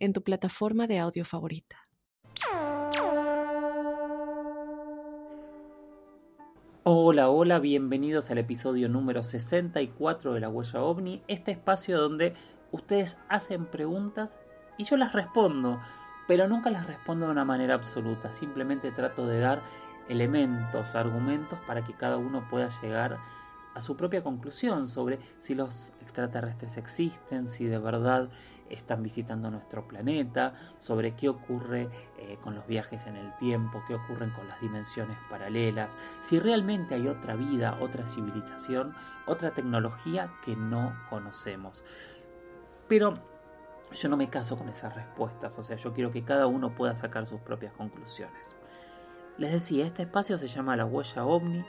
en tu plataforma de audio favorita. Hola, hola, bienvenidos al episodio número 64 de La Huella OVNI, este espacio donde ustedes hacen preguntas y yo las respondo, pero nunca las respondo de una manera absoluta, simplemente trato de dar elementos, argumentos para que cada uno pueda llegar a su propia conclusión sobre si los extraterrestres existen, si de verdad están visitando nuestro planeta, sobre qué ocurre eh, con los viajes en el tiempo, qué ocurren con las dimensiones paralelas, si realmente hay otra vida, otra civilización, otra tecnología que no conocemos. Pero yo no me caso con esas respuestas, o sea, yo quiero que cada uno pueda sacar sus propias conclusiones. Les decía, este espacio se llama La Huella OVNI.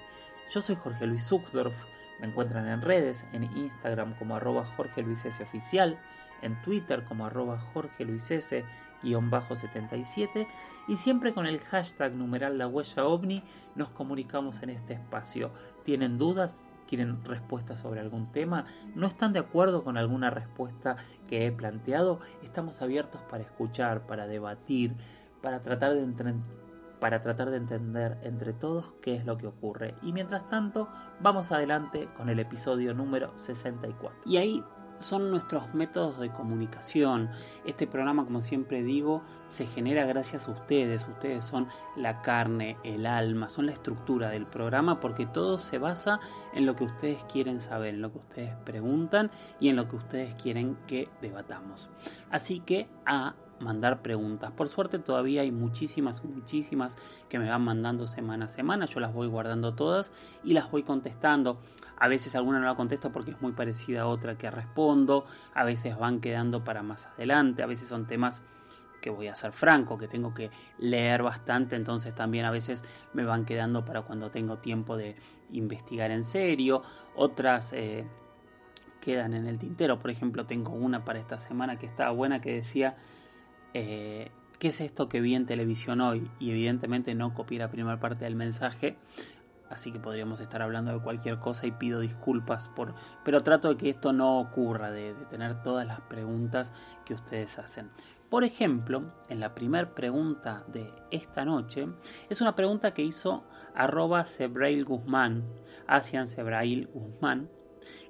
Yo soy Jorge Luis Zuckdorf, me encuentran en redes, en Instagram como arroba Jorge Luis. Oficial, en Twitter como arroba Jorge Luis S. 77 y siempre con el hashtag numeral la huella ovni nos comunicamos en este espacio. ¿Tienen dudas? ¿Quieren respuestas sobre algún tema? ¿No están de acuerdo con alguna respuesta que he planteado? Estamos abiertos para escuchar, para debatir, para tratar de para tratar de entender entre todos qué es lo que ocurre. Y mientras tanto, vamos adelante con el episodio número 64. Y ahí son nuestros métodos de comunicación. Este programa, como siempre digo, se genera gracias a ustedes. Ustedes son la carne, el alma, son la estructura del programa porque todo se basa en lo que ustedes quieren saber, en lo que ustedes preguntan y en lo que ustedes quieren que debatamos. Así que a mandar preguntas. Por suerte todavía hay muchísimas, muchísimas que me van mandando semana a semana. Yo las voy guardando todas y las voy contestando. A veces alguna no la contesto porque es muy parecida a otra que respondo. A veces van quedando para más adelante. A veces son temas que voy a ser franco, que tengo que leer bastante, entonces también a veces me van quedando para cuando tengo tiempo de investigar en serio. Otras eh, quedan en el tintero. Por ejemplo, tengo una para esta semana que estaba buena que decía eh, ¿qué es esto que vi en televisión hoy? Y evidentemente no copié la primera parte del mensaje, así que podríamos estar hablando de cualquier cosa y pido disculpas por... Pero trato de que esto no ocurra, de, tener todas las preguntas que ustedes hacen. Por ejemplo, en la primera pregunta de esta noche, es una pregunta que hizo arroba Sebrail Guzmán, Asian Sebrail Guzmán,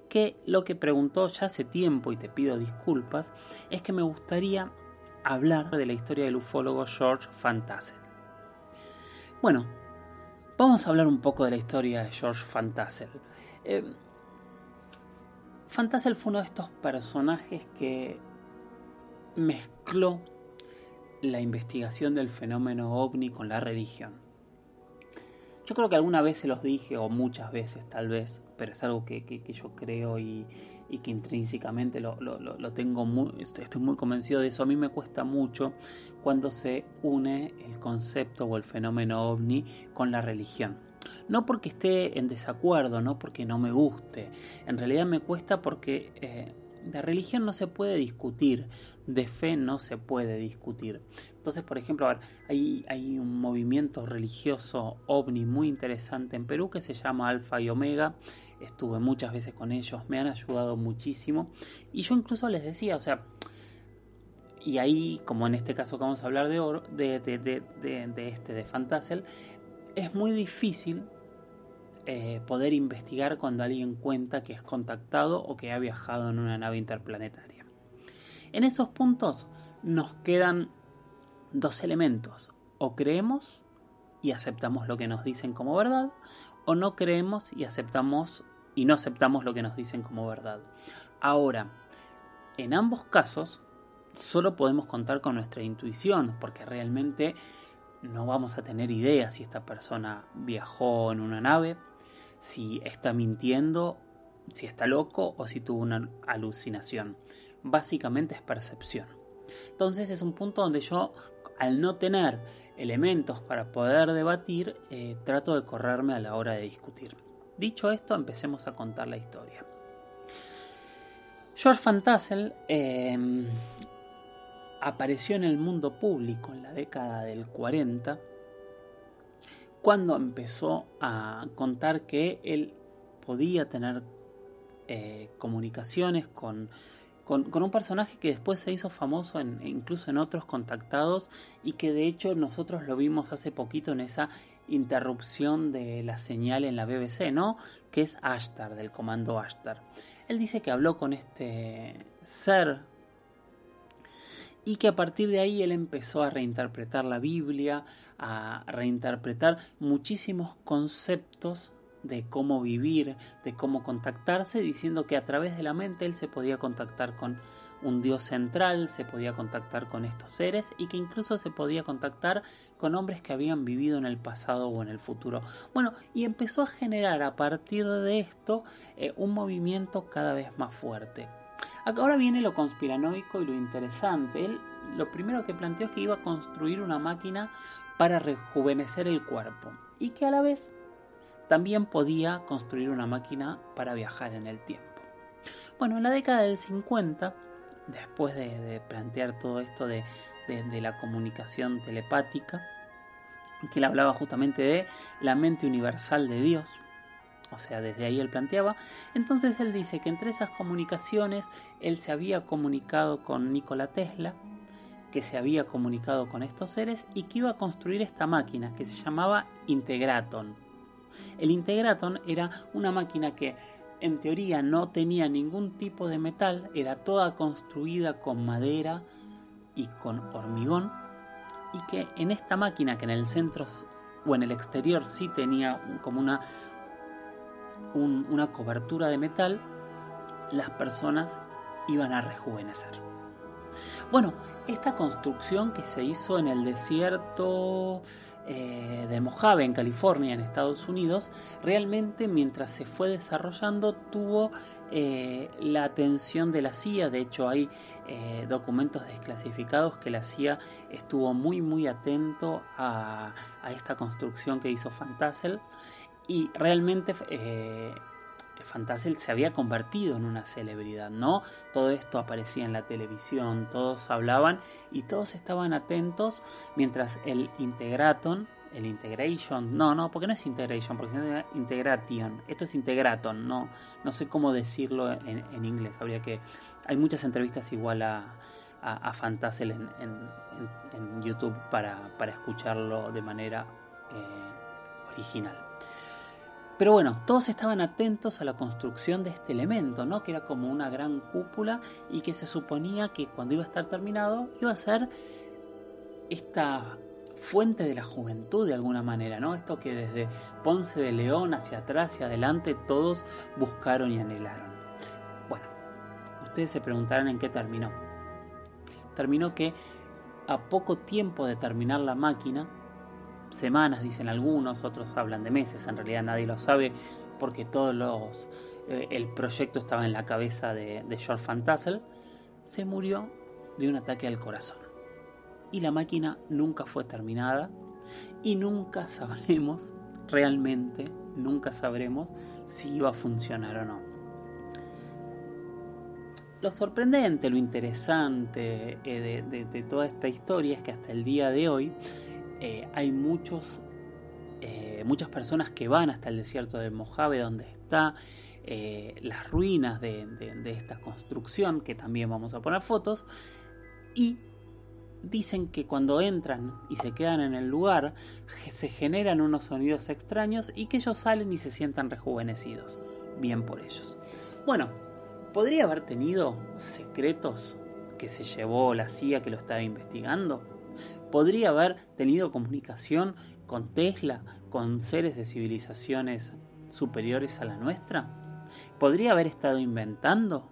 que lo que preguntó ya hace tiempo, y te pido disculpas, es que me gustaría hablar de la historia del ufólogo George Van. Bueno, vamos a hablar un poco de la historia de George. Eh, Van Tassel fue uno de estos personajes que mezcló la investigación del fenómeno ovni con la religión. Yo creo que alguna vez se los dije, o muchas veces tal vez, pero es algo que, que yo creo y, y que intrínsecamente lo, tengo muy, estoy muy convencido de eso. A mí me cuesta mucho cuando se une el concepto o el fenómeno ovni con la religión. No porque esté en desacuerdo, no porque no me guste. En realidad me cuesta porque eh, de religión no se puede discutir, de fe no se puede discutir. Entonces, por ejemplo, hay, un movimiento religioso ovni muy interesante en Perú que se llama Alfa y Omega. Estuve muchas veces con ellos, me han ayudado muchísimo. Y yo incluso les decía, o sea, y ahí, como en este caso que vamos a hablar de, oro, de, de, de este, de Fantasel, es muy difícil eh, poder investigar cuando alguien cuenta que es contactado o que ha viajado en una nave interplanetaria. En esos puntos nos quedan dos elementos. O creemos y aceptamos lo que nos dicen como verdad, o no creemos y aceptamos y no aceptamos lo que nos dicen como verdad. Ahora, en ambos casos, solo podemos contar con nuestra intuición, porque realmente no vamos a tener idea si esta persona viajó en una nave, si está mintiendo, si está loco o si tuvo una alucinación. Básicamente es percepción. Entonces es un punto donde yo al no tener elementos para poder debatir, eh, trato de correrme a la hora de discutir. Dicho esto, empecemos a contar la historia. George Van Tassel em, apareció en el mundo público en la década del 40 cuando empezó a contar que él podía tener eh, comunicaciones con, con, un personaje que después se hizo famoso incluso en otros contactados y que de hecho nosotros lo vimos hace poquito en esa interrupción de la señal en la BBC, ¿no? Que es Ashtar, del comando Ashtar. Él dice que habló con este ser y que a partir de ahí él empezó a reinterpretar la Biblia, a reinterpretar muchísimos conceptos de cómo vivir, de cómo contactarse, diciendo que a través de la mente él se podía contactar con un Dios central, se podía contactar con estos seres y que incluso se podía contactar con hombres que habían vivido en el pasado o en el futuro. Bueno, y empezó a generar a partir de esto eh, un movimiento cada vez más fuerte. Ahora viene lo conspiranoico y lo interesante. Él lo primero que planteó es que iba a construir una máquina para rejuvenecer el cuerpo y que a la vez también podía construir una máquina para viajar en el tiempo. Bueno, en la década del 50, después de, plantear todo esto de, la comunicación telepática, que él hablaba justamente de la mente universal de Dios, o sea, desde ahí él planteaba. Entonces él dice que entre esas comunicaciones él se había comunicado con Nikola Tesla, que se había comunicado con estos seres y que iba a construir esta máquina que se llamaba Integraton. El Integraton era una máquina que en teoría no tenía ningún tipo de metal, era toda construida con madera y con hormigón, y que en esta máquina que en el centro o en el exterior sí tenía como una, una cobertura de metal, las personas iban a rejuvenecer. Bueno, esta construcción que se hizo en el desierto eh, de Mojave, en California, en Estados Unidos, realmente mientras se fue desarrollando tuvo eh, la atención de la CIA. De hecho, hay eh, documentos desclasificados que la CIA estuvo muy, muy atento a, a esta construcción que hizo Fantasel. Y realmente Fantasel se había convertido en una celebridad, ¿no? Todo esto aparecía en la televisión, todos hablaban y todos estaban atentos mientras el Integraton, el Integration, no, no, porque no es Integration, porque es Integration, esto es Integraton, no, no sé cómo decirlo en, inglés, habría que, hay muchas entrevistas igual a, a, Fantasel en, YouTube para, escucharlo de manera eh, original. Pero bueno, todos estaban atentos a la construcción de este elemento, ¿no? Que era como una gran cúpula y que se suponía que cuando iba a estar terminado iba a ser esta fuente de la juventud de alguna manera, ¿no? Esto que desde Ponce de León hacia atrás y adelante todos buscaron y anhelaron. Bueno, ustedes se preguntarán en qué terminó. Terminó que a poco tiempo de terminar la máquina, semanas, dicen algunos, otros hablan de meses, en realidad nadie lo sabe porque todos los eh, el proyecto estaba en la cabeza de, George Van se murió de un ataque al corazón. Y la máquina nunca fue terminada y nunca sabremos, realmente nunca sabremos si iba a funcionar o no. Lo sorprendente, lo interesante eh, de toda esta historia es que hasta el día de hoy eh, hay muchos, eh, muchas personas que van hasta el desierto de Mojave, donde está eh, las ruinas de, esta construcción, que también vamos a poner fotos, y dicen que cuando entran y se quedan en el lugar, se generan unos sonidos extraños y que ellos salen y se sientan rejuvenecidos. Bien por ellos. Bueno, ¿podría haber tenido secretos que se llevó la CIA que lo estaba investigando? Podría haber tenido comunicación con Tesla, con seres de civilizaciones superiores a la nuestra? ¿Podría haber estado inventando?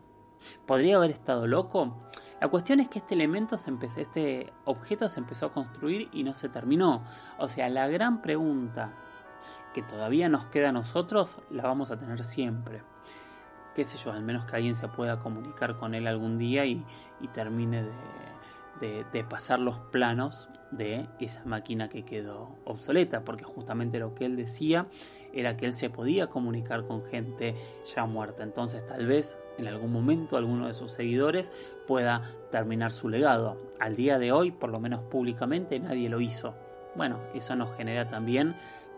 ¿Podría haber estado loco? La cuestión es que este elemento se empezó, este objeto se empezó a construir y no se terminó. O sea, la gran pregunta que todavía nos queda a nosotros la vamos a tener siempre. Qué sé yo, al menos que alguien se pueda comunicar con él algún día y termine de, de, pasar los planos de esa máquina que quedó obsoleta, porque justamente lo que él decía era que él se podía comunicar con gente ya muerta. Entonces tal vez en algún momento alguno de sus seguidores pueda terminar su legado. Al día de hoy, por lo menos públicamente, nadie lo hizo. Bueno, eso nos genera también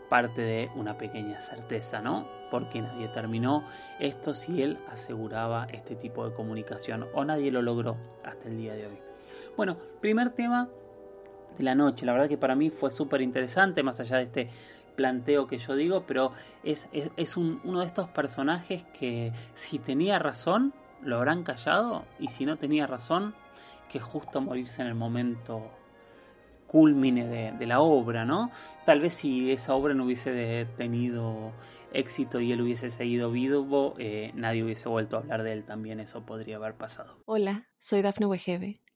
parte de una pequeña certeza, ¿no? Porque nadie terminó esto si él aseguraba este tipo de comunicación o nadie lo logró hasta el día de hoy. Bueno, primer tema de la noche, la verdad que para mí fue súper interesante, más allá de este planteo que yo digo, pero es, es, uno de estos personajes que si tenía razón, lo habrán callado, y si no tenía razón, que justo morirse en el momento culmine de, la obra, ¿no? Tal vez si esa obra no hubiese tenido éxito y él hubiese seguido vivo, eh, nadie hubiese vuelto a hablar de él también, eso podría haber pasado. Hola, soy Dafne Wegebe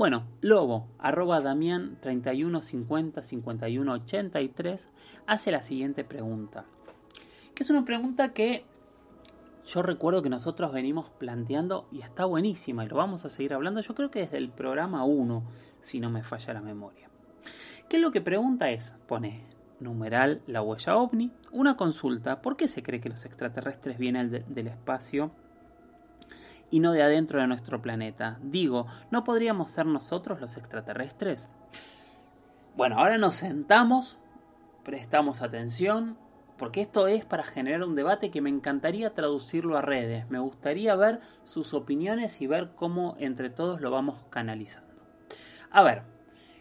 Bueno, Lobo, arroba Damián 3150 5183, hace la siguiente pregunta. Que es una pregunta que yo recuerdo que nosotros venimos planteando y está buenísima y lo vamos a seguir hablando, yo creo que desde el programa 1, si no me falla la memoria. ¿Qué es lo que pregunta es? Pone numeral la huella ovni, una consulta, ¿por qué se cree que los extraterrestres vienen del espacio y no de adentro de nuestro planeta? Digo, ¿no podríamos ser nosotros los extraterrestres? Bueno, ahora nos sentamos, prestamos atención, porque esto es para generar un debate que me encantaría traducirlo a redes. Me gustaría ver sus opiniones y ver cómo entre todos lo vamos canalizando. A ver,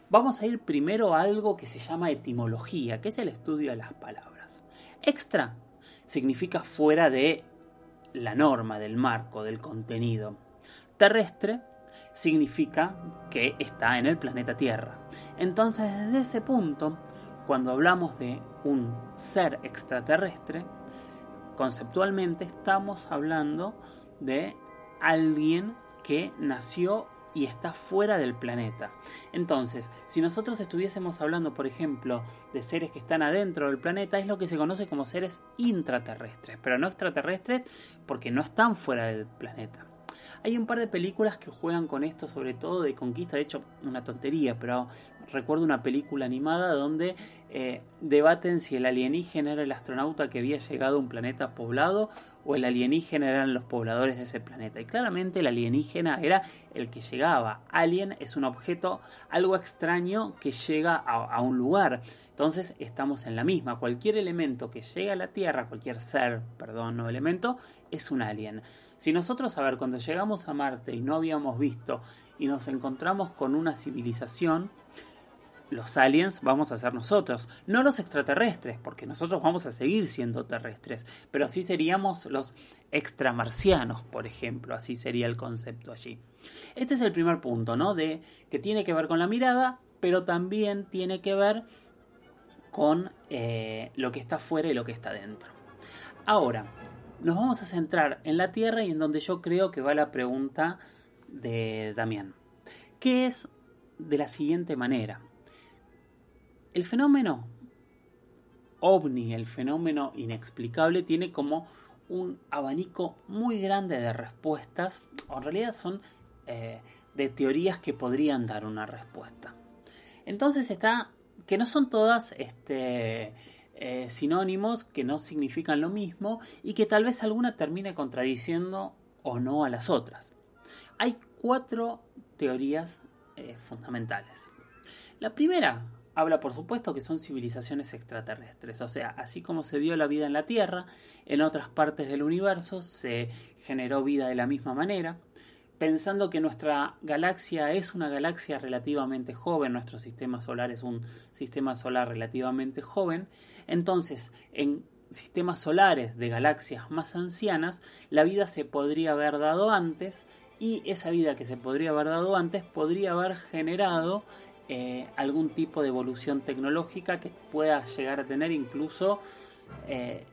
vamos a ir primero a algo que se llama etimología, que es el estudio de las palabras. Extra significa fuera de la norma, del marco, del contenido. Terrestre significa que está en el planeta Tierra. Entonces, desde ese punto, cuando hablamos de un ser extraterrestre, conceptualmente estamos hablando de alguien que nació y está fuera del planeta. Entonces, si nosotros estuviésemos hablando, por ejemplo, de seres que están adentro del planeta, es lo que se conoce como seres intraterrestres, pero no extraterrestres porque no están fuera del planeta. Hay un par de películas que juegan con esto, sobre todo de conquista, de hecho, una tontería, pero recuerdo una película animada donde eh, debaten si el alienígena era el astronauta que había llegado a un planeta poblado o el alienígena eran los pobladores de ese planeta. Y claramente el alienígena era el que llegaba. Alien es un objeto algo extraño que llega a, un lugar. Entonces estamos en la misma. Cualquier elemento que llega a la Tierra, cualquier ser, perdón, no elemento, es un alien. Si nosotros, a ver, cuando llegamos a Marte y no habíamos visto y nos encontramos con una civilización, los aliens vamos a ser nosotros, no los extraterrestres, porque nosotros vamos a seguir siendo terrestres, pero así seríamos los extramarcianos, por ejemplo, así sería el concepto allí. Este es el primer punto, ¿no? De que tiene que ver con la mirada, pero también tiene que ver con eh, lo que está fuera y lo que está dentro. Ahora, nos vamos a centrar en la Tierra y en donde yo creo que va la pregunta de Damián, que es de la siguiente manera. El fenómeno ovni, el fenómeno inexplicable, tiene como un abanico muy grande de respuestas, o en realidad son eh, de teorías que podrían dar una respuesta. Entonces está, que no son todas este, eh, sinónimos, que no significan lo mismo, y que tal vez alguna termine contradiciendo o no a las otras. Hay cuatro teorías eh, fundamentales. La primera habla por supuesto que son civilizaciones extraterrestres, o sea, así como se dio la vida en la Tierra, en otras partes del universo se generó vida de la misma manera, pensando que nuestra galaxia es una galaxia relativamente joven, nuestro sistema solar es un sistema solar relativamente joven, entonces en sistemas solares de galaxias más ancianas, la vida se podría haber dado antes y esa vida que se podría haber dado antes podría haber generado eh, algún tipo de evolución tecnológica que pueda llegar a tener incluso eh,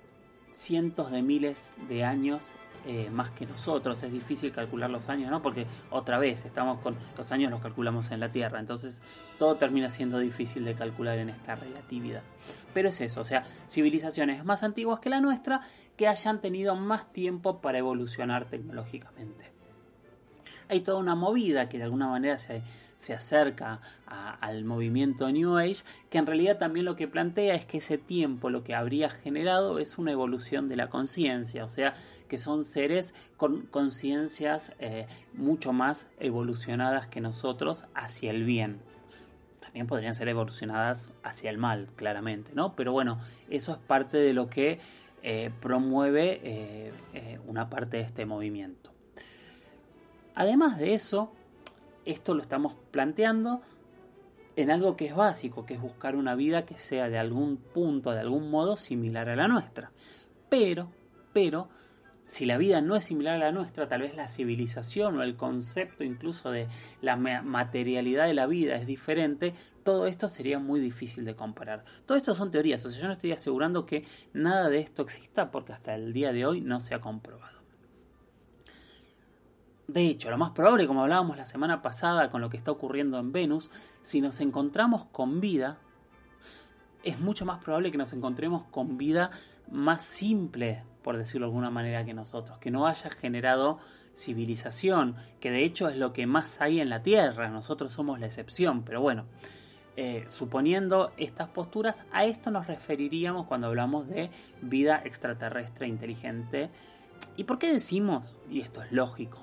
cientos de miles de años eh, más que nosotros. Es difícil calcular los años, ¿no? Porque otra vez estamos con los años los calculamos en la Tierra, entonces todo termina siendo difícil de calcular en esta relatividad. Pero es eso, o sea, civilizaciones más antiguas que la nuestra que hayan tenido más tiempo para evolucionar tecnológicamente. Hay toda una movida que de alguna manera se se acerca al movimiento New Age, que en realidad también lo que plantea es que ese tiempo lo que habría generado es una evolución de la conciencia, o sea, que son seres con conciencias eh, mucho más evolucionadas que nosotros hacia el bien. También podrían ser evolucionadas hacia el mal, claramente, ¿no? Pero bueno, eso es parte de lo que eh, promueve eh, una parte de este movimiento. Además de eso, esto lo estamos planteando en algo que es básico, que es buscar una vida que sea de algún punto, de algún modo similar a la nuestra. Pero, pero, si la vida no es similar a la nuestra, tal vez la civilización o el concepto incluso de la materialidad de la vida es diferente, todo esto sería muy difícil de comparar. Todo esto son teorías, o sea, yo no estoy asegurando que nada de esto exista porque hasta el día de hoy no se ha comprobado. De hecho, lo más probable, como hablábamos la semana pasada con lo que está ocurriendo en Venus, si nos encontramos con vida, es mucho más probable que nos encontremos con vida más simple, por decirlo de alguna manera, que nosotros, que no haya generado civilización, que de hecho es lo que más hay en la Tierra, nosotros somos la excepción, pero bueno, eh, suponiendo estas posturas, a esto nos referiríamos cuando hablamos de vida extraterrestre inteligente. ¿Y por qué decimos, y esto es lógico,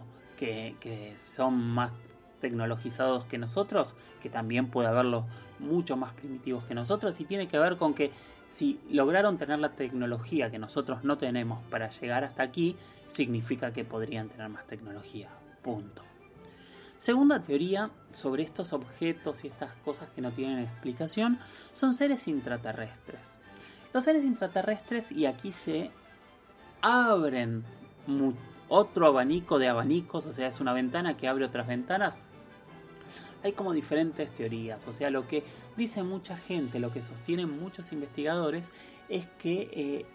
que, son más tecnologizados que nosotros, que también puede haberlos mucho más primitivos que nosotros, y tiene que ver con que si lograron tener la tecnología que nosotros no tenemos para llegar hasta aquí, significa que podrían tener más tecnología. Punto. Segunda teoría sobre estos objetos y estas cosas que no tienen explicación son seres intraterrestres. Los seres intraterrestres, y aquí se abren otro abanico de abanicos, o sea, es una ventana que abre otras ventanas. Hay como diferentes teorías, o sea, lo que dice mucha gente, lo que sostienen muchos investigadores, es que eh,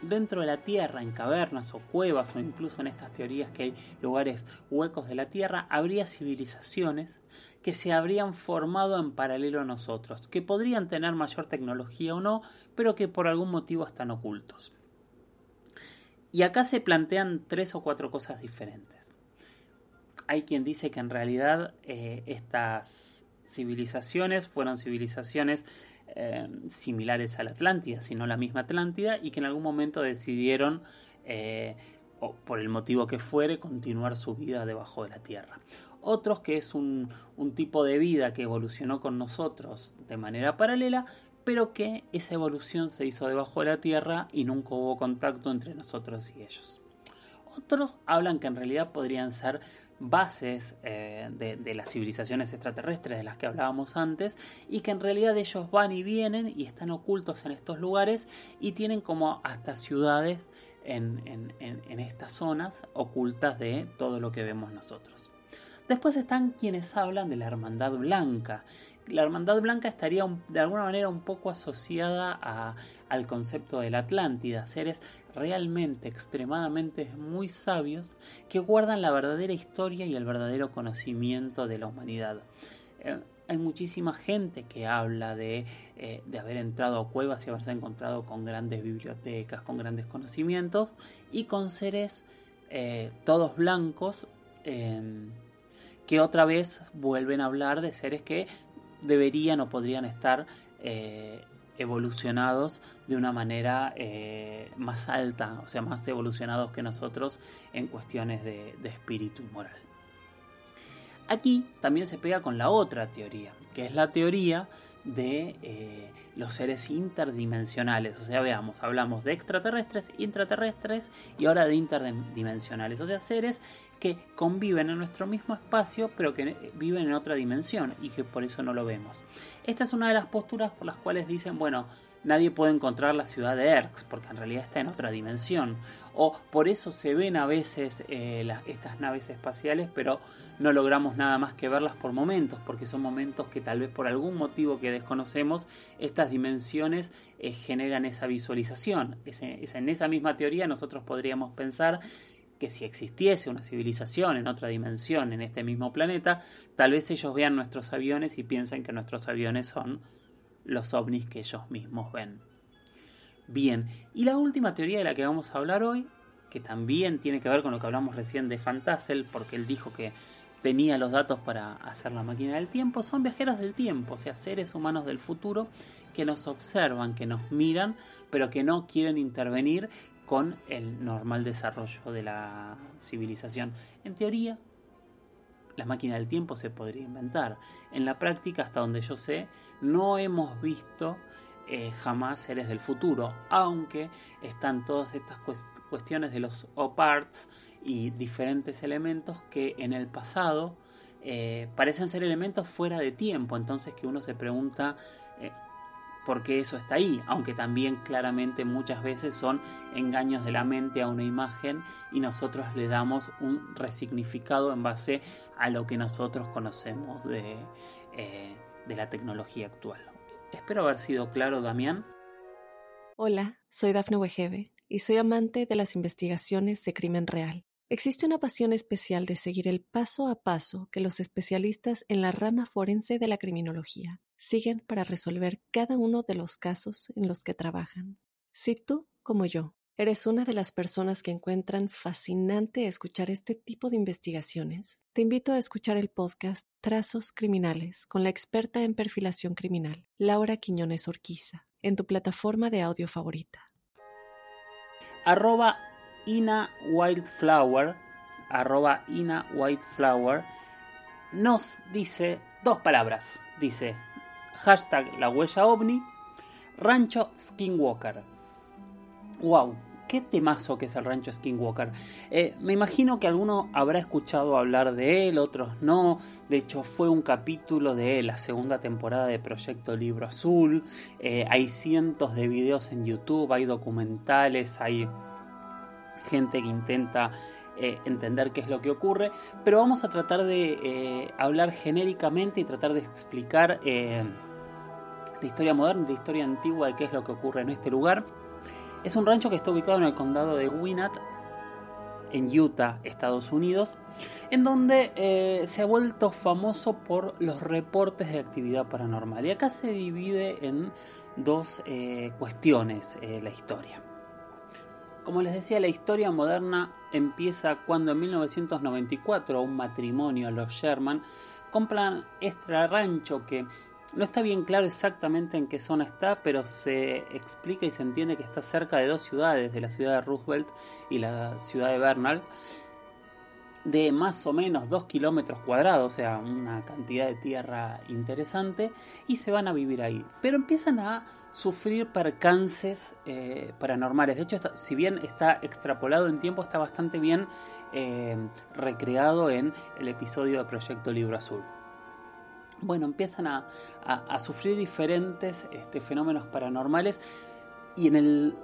dentro de la Tierra, en cavernas o cuevas, o incluso en estas teorías que hay lugares huecos de la Tierra, habría civilizaciones que se habrían formado en paralelo a nosotros, que podrían tener mayor tecnología o no, pero que por algún motivo están ocultos. Y acá se plantean tres o cuatro cosas diferentes. Hay quien dice que en realidad eh, estas civilizaciones fueron civilizaciones eh, similares a la Atlántida, sino la misma Atlántida, y que en algún momento decidieron, eh, por el motivo que fuere, continuar su vida debajo de la Tierra. Otros que es un tipo de vida que evolucionó con nosotros de manera paralela, pero que esa evolución se hizo debajo de la Tierra y nunca hubo contacto entre nosotros y ellos. Otros hablan que en realidad podrían ser bases eh, de, las civilizaciones extraterrestres de las que hablábamos antes y que en realidad ellos van y vienen y están ocultos en estos lugares y tienen como hasta ciudades en estas zonas ocultas de todo lo que vemos nosotros. Después están quienes hablan de la Hermandad Blanca, la Hermandad Blanca estaría de alguna manera un poco asociada al concepto de la Atlántida, seres realmente extremadamente muy sabios que guardan la verdadera historia y el verdadero conocimiento de la humanidad. Eh, hay muchísima gente que habla de, eh, haber entrado a cuevas y haberse encontrado con grandes bibliotecas, con grandes conocimientos y con seres eh, todos blancos que otra vez vuelven a hablar de seres que deberían o podrían estar eh, evolucionados de una manera eh, más alta, o sea, más evolucionados que nosotros en cuestiones de, espíritu y moral. Aquí también se pega con la otra teoría, que es la teoría de eh, los seres interdimensionales. O sea, veamos, hablamos de extraterrestres, intraterrestres y ahora de interdimensionales. O sea, seres que conviven en nuestro mismo espacio, pero que viven en otra dimensión y que por eso no lo vemos. Esta es una de las posturas por las cuales dicen, bueno, nadie puede encontrar la ciudad de Erx, porque en realidad está en otra dimensión. O por eso se ven a veces eh, estas naves espaciales, pero no logramos nada más que verlas por momentos, porque son momentos que tal vez por algún motivo que desconocemos, estas dimensiones eh, generan esa visualización. en esa misma teoría nosotros podríamos pensar que si existiese una civilización en otra dimensión, en este mismo planeta, tal vez ellos vean nuestros aviones y piensen que nuestros aviones son los ovnis que ellos mismos ven. Bien, y la última teoría de la que vamos a hablar hoy, que también tiene que ver con lo que hablamos recién de Fantasel, porque él dijo que tenía los datos para hacer la máquina del tiempo, son viajeros del tiempo, o sea, seres humanos del futuro que nos observan, que nos miran, pero que no quieren intervenir con el normal desarrollo de la civilización. En teoría, la máquina del tiempo se podría inventar. En la práctica, hasta donde yo sé, no hemos visto eh, jamás seres del futuro, aunque están todas estas cuestiones de los O-Parts y diferentes elementos que en el pasado eh, parecen ser elementos fuera de tiempo, entonces que uno se pregunta eh, porque eso está ahí, aunque también claramente muchas veces son engaños de la mente a una imagen y nosotros le damos un resignificado en base a lo que nosotros conocemos de, eh, de la tecnología actual. Espero haber sido claro, Damián. Hola, soy Dafne Wegebe y soy amante de las investigaciones de crimen real. Existe una pasión especial de seguir el paso a paso que los especialistas en la rama forense de la criminología siguen para resolver cada uno de los casos en los que trabajan. Si tú, como yo, eres una de las personas que encuentran fascinante escuchar este tipo de investigaciones, te invito a escuchar el podcast Trazos Criminales con la experta en perfilación criminal, Laura Quiñones Orquiza, en tu plataforma de audio favorita. Arroba Ina Wildflower, arroba Ina nos dice dos palabras. Dice, hashtag la huella ovni, rancho Skinwalker. ¡Wow! ¿Qué temazo que es el rancho Skinwalker? Eh, me imagino que alguno habrá escuchado hablar de él, otros no. De hecho, fue un capítulo de la segunda temporada de Proyecto Libro Azul. Eh, hay cientos de videos en YouTube, hay documentales, hay gente que intenta eh, entender qué es lo que ocurre, pero vamos a tratar de hablar genéricamente y tratar de explicar la historia moderna y la historia antigua de qué es lo que ocurre en este lugar. Es un rancho que está ubicado en el condado de Winnet, en Utah, Estados Unidos, en donde eh, se ha vuelto famoso por los reportes de actividad paranormal. Y acá se divide en dos eh, cuestiones eh, la historia. Como les decía, la historia moderna empieza cuando en 1994 un matrimonio, los Sherman, compran este rancho que no está bien claro exactamente en qué zona está, pero se explica y se entiende que está cerca de dos ciudades, de la ciudad de Roosevelt y la ciudad de Bernal, de más o menos 2 kilómetros cuadrados, o sea, una cantidad de tierra interesante, y se van a vivir ahí. Pero empiezan a sufrir percances eh, paranormales. De hecho, si bien está extrapolado en tiempo, está bastante bien eh, recreado en el episodio de Proyecto Libro Azul bueno, empiezan a, sufrir diferentes este, fenómenos paranormales y en el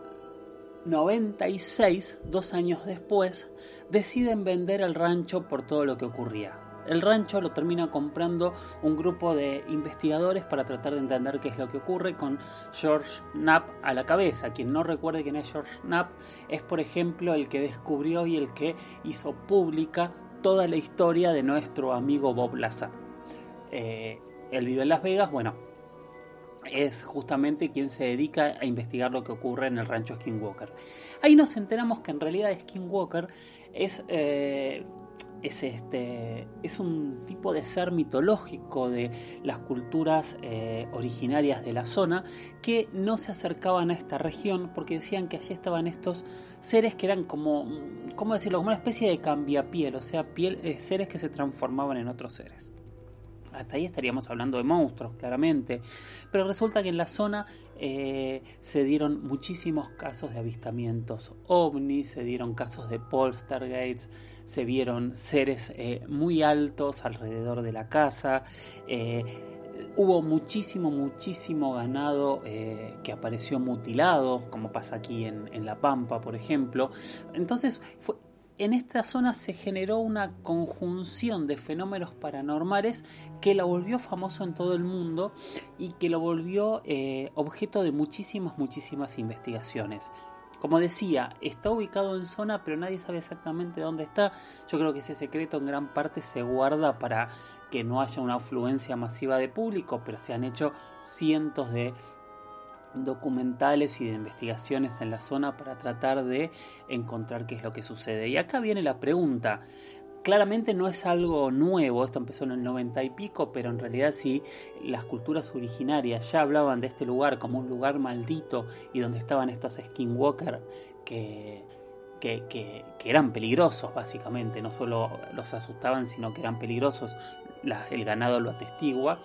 96, dos años después, deciden vender el rancho por todo lo que ocurría. El rancho lo termina comprando un grupo de investigadores para tratar de entender qué es lo que ocurre con George Knapp a la cabeza. Quien no recuerde quién es George Knapp es, por ejemplo, el que descubrió y el que hizo pública toda la historia de nuestro amigo Bob Lazar. Eh, él vive en Las Vegas, bueno, es justamente quien se dedica a investigar lo que ocurre en el rancho Skinwalker. Ahí nos enteramos que en realidad Skinwalker es, eh, es, este, es un tipo de ser mitológico de las culturas eh, originarias de la zona que no se acercaban a esta región porque decían que allí estaban estos seres que eran como, ¿cómo decirlo? Como una especie de cambiapiel, o sea, piel, seres que se transformaban en otros seres. Hasta ahí estaríamos hablando de monstruos, claramente. Pero resulta que en la zona eh, se dieron muchísimos casos de avistamientos ovnis, se dieron casos de poltergeists, se vieron seres eh, muy altos alrededor de la casa. Eh, hubo muchísimo, muchísimo ganado que apareció mutilado, como pasa aquí en, en, La Pampa, por ejemplo. Entonces fue, en esta zona se generó una conjunción de fenómenos paranormales que lo volvió famoso en todo el mundo y que lo volvió eh, objeto de muchísimas, muchísimas investigaciones. Como decía, está ubicado en zona, pero nadie sabe exactamente dónde está. Yo creo que ese secreto en gran parte se guarda para que no haya una afluencia masiva de público, pero se han hecho cientos de documentales y de investigaciones en la zona para tratar de encontrar qué es lo que sucede. Y acá viene la pregunta. Claramente no es algo nuevo, esto empezó en el 90 y pico, pero en realidad sí, las culturas originarias ya hablaban de este lugar como un lugar maldito y donde estaban estos skinwalker que, que, que, eran peligrosos básicamente, no solo los asustaban, sino que eran peligrosos, el ganado lo atestigua.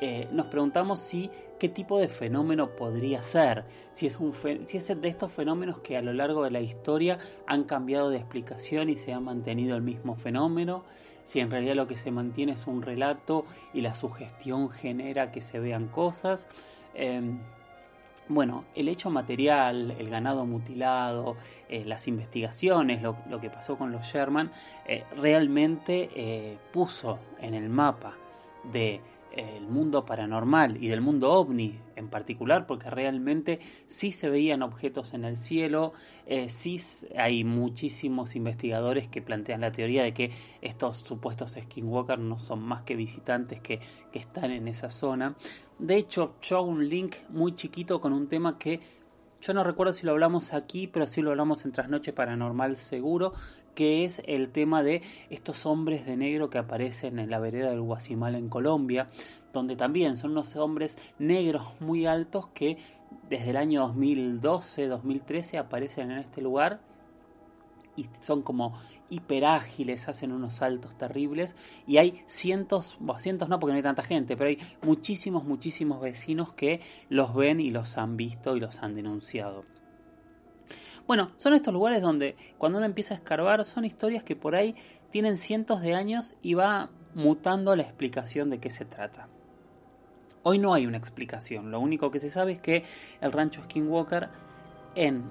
Eh, nos preguntamos si qué tipo de fenómeno podría ser, si es, un de estos fenómenos que a lo largo de la historia han cambiado de explicación y se ha mantenido el mismo fenómeno, si en realidad lo que se mantiene es un relato y la sugestión genera que se vean cosas. Em, bueno, el hecho material, el ganado mutilado, eh, las investigaciones, lo, que pasó con los Sherman, eh, realmente puso en el mapa de el mundo paranormal y del mundo ovni en particular, porque realmente sí se veían objetos en el cielo, eh, sí hay muchísimos investigadores que plantean la teoría de que estos supuestos skinwalkers no son más que visitantes que, que están en esa zona. De hecho, yo hago un link muy chiquito con un tema que yo no recuerdo si lo hablamos aquí, pero sí lo hablamos en Trasnoche Paranormal seguro, que es el tema de estos hombres de negro que aparecen en la vereda del Guasimal en Colombia, donde también son unos hombres negros muy altos que desde el año 2012-2013 aparecen en este lugar y son como hiperágiles, hacen unos saltos terribles y hay cientos, cientos no porque no hay tanta gente, pero hay muchísimos, muchísimos vecinos que los ven y los han visto y los han denunciado. Bueno, son estos lugares donde cuando uno empieza a escarbar son historias que por ahí tienen cientos de años y va mutando la explicación de qué se trata. Hoy no hay una explicación, lo único que se sabe es que el rancho Skinwalker en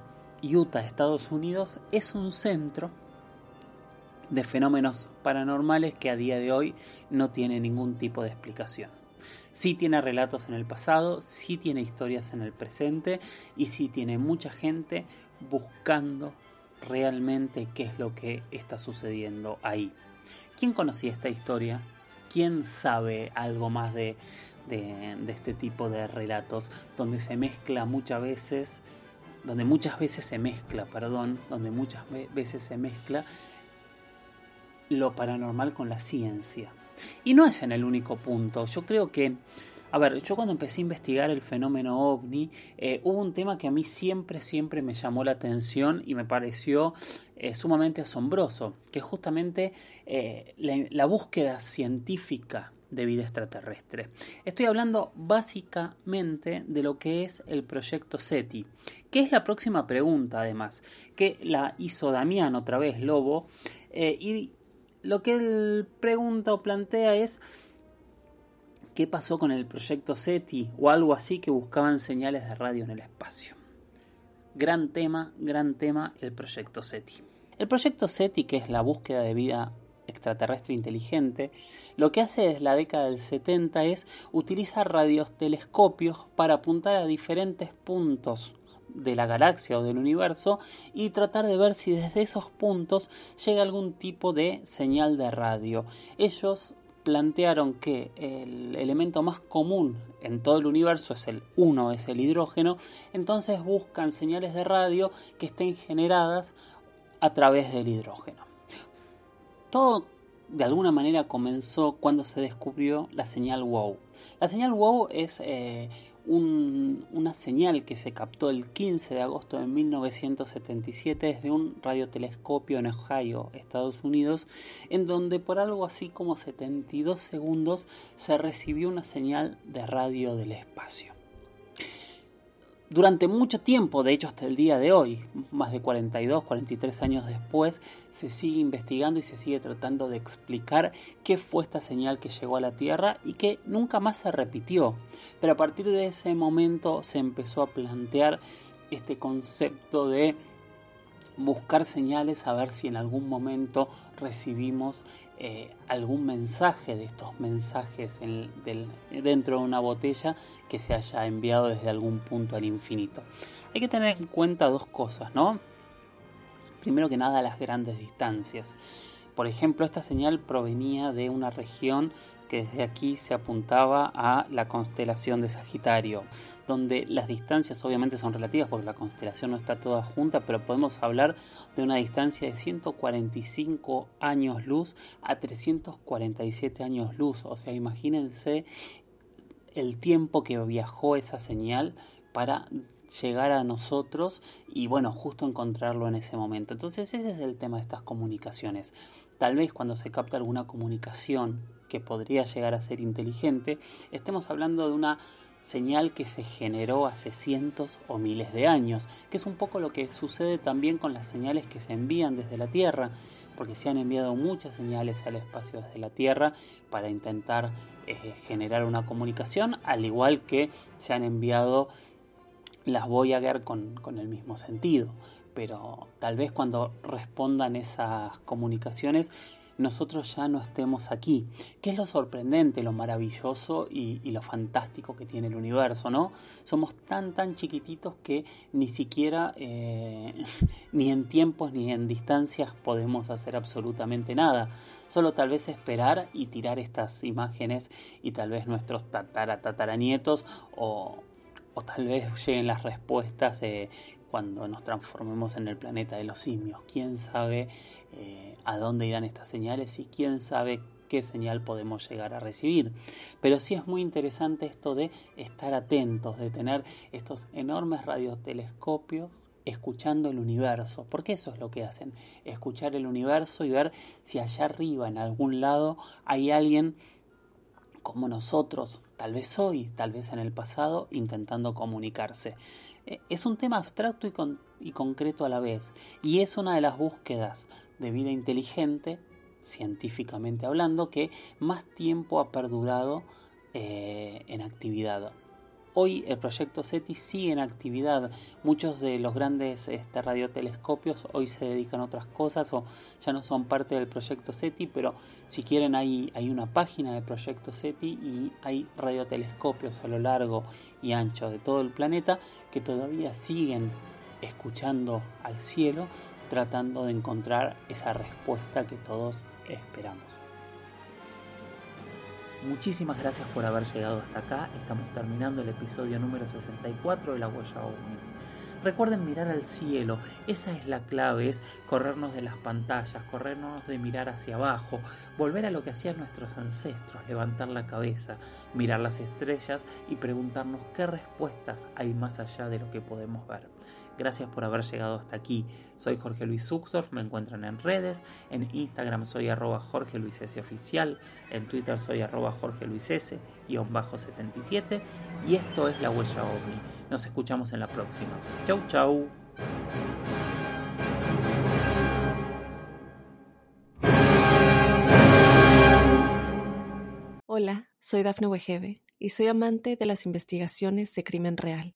Utah, Estados Unidos, es un centro de fenómenos paranormales que a día de hoy no tiene ningún tipo de explicación. Sí tiene relatos en el pasado, sí tiene historias en el presente y sí tiene mucha gente buscando realmente qué es lo que está sucediendo ahí. ¿Quién conocía esta historia? ¿Quién sabe algo más de, de, este tipo de relatos donde se mezcla muchas veces, donde muchas veces se mezcla, perdón, donde muchas veces se mezcla lo paranormal con la ciencia? Y no es en el único punto. Yo creo que a ver, yo cuando empecé a investigar el fenómeno ovni, eh, hubo un tema que a mí siempre, siempre me llamó la atención y me pareció eh, sumamente asombroso, que es justamente eh, la, búsqueda científica de vida extraterrestre. Estoy hablando básicamente de lo que es el proyecto SETI, que es la próxima pregunta además, que la hizo Damián otra vez, Lobo, y lo que él pregunta o plantea es qué pasó con el proyecto SETI o algo así que buscaban señales de radio en el espacio. Gran tema, gran tema el proyecto SETI. El proyecto SETI, que es la búsqueda de vida extraterrestre inteligente, lo que hace desde la década del 70 es utilizar radiotelescopios para apuntar a diferentes puntos de la galaxia o del universo y tratar de ver si desde esos puntos llega algún tipo de señal de radio. Ellos plantearon que el elemento más común en todo el universo es el 1, es el hidrógeno, entonces buscan señales de radio que estén generadas a través del hidrógeno. Todo de alguna manera comenzó cuando se descubrió la señal WOW. La señal WOW es eh, una señal que se captó el 15 de agosto de 1977 desde un radiotelescopio en Ohio, Estados Unidos, en donde por algo así como 72 segundos se recibió una señal de radio del espacio durante mucho tiempo, de hecho hasta el día de hoy, más de 42, 43 años después, se sigue investigando y se sigue tratando de explicar qué fue esta señal que llegó a la Tierra y que nunca más se repitió. Pero a partir de ese momento se empezó a plantear este concepto de buscar señales a ver si en algún momento recibimos eh, algún mensaje de estos mensajes dentro de una botella que se haya enviado desde algún punto al infinito. Hay que tener en cuenta dos cosas, ¿no? Primero que nada las grandes distancias. Por ejemplo, esta señal provenía de una región que desde aquí se apuntaba a la constelación de Sagitario, donde las distancias obviamente son relativas porque la constelación no está toda junta, pero podemos hablar de una distancia de 145 años luz a 347 años luz. O sea, imagínense el tiempo que viajó esa señal para llegar a nosotros y bueno, justo encontrarlo en ese momento. Entonces ese es el tema de estas comunicaciones. Tal vez cuando se capta alguna comunicación que podría llegar a ser inteligente, estemos hablando de una señal que se generó hace cientos o miles de años, que es un poco lo que sucede también con las señales que se envían desde la Tierra, porque se han enviado muchas señales al espacio desde la Tierra para intentar eh, generar una comunicación, al igual que se han enviado las Voyager con, con el mismo sentido. Pero tal vez cuando respondan esas comunicaciones nosotros ya no estemos aquí. ¿Qué es lo sorprendente, lo maravilloso y, lo fantástico que tiene el universo, no? Somos tan, tan chiquititos que ni siquiera, eh, ni en tiempos ni en distancias podemos hacer absolutamente nada. Solo tal vez esperar y tirar estas imágenes y tal vez nuestros tatara, tataranietos o, o tal vez lleguen las respuestas eh, cuando nos transformemos en el planeta de los simios. ¿Quién sabe eh, a dónde irán estas señales y quién sabe qué señal podemos llegar a recibir. Pero sí es muy interesante esto de estar atentos, de tener estos enormes radiotelescopios escuchando el universo, porque eso es lo que hacen, escuchar el universo y ver si allá arriba, en algún lado, hay alguien como nosotros, tal vez hoy, tal vez en el pasado, intentando comunicarse. Eh, es un tema abstracto y, y concreto a la vez, y es una de las búsquedas de vida inteligente, científicamente hablando, que más tiempo ha perdurado eh, en actividad. Hoy el proyecto SETI sigue en actividad. Muchos de los grandes este, radiotelescopios hoy se dedican a otras cosas o ya no son parte del proyecto SETI, pero si quieren hay, hay una página de proyecto SETI y hay radiotelescopios a lo largo y ancho de todo el planeta que todavía siguen escuchando al cielo tratando de encontrar esa respuesta que todos esperamos. Muchísimas gracias por haber llegado hasta acá. Estamos terminando el episodio número 64 de La Huella OVNI. Recuerden mirar al cielo, esa es la clave, es corrernos de las pantallas, corrernos de mirar hacia abajo, volver a lo que hacían nuestros ancestros, levantar la cabeza, mirar las estrellas y preguntarnos qué respuestas hay más allá de lo que podemos ver. Gracias por haber llegado hasta aquí. Soy Jorge Luis Zuxdorf, me encuentran en redes, en Instagram soy arroba Jorge Luis S oficial, en Twitter soy arroba Jorge Luis S, bajo 77 y esto es La Huella OVNI. Nos escuchamos en la próxima. Chau chau. Hola, soy Dafne Wegebe y soy amante de las investigaciones de crimen real.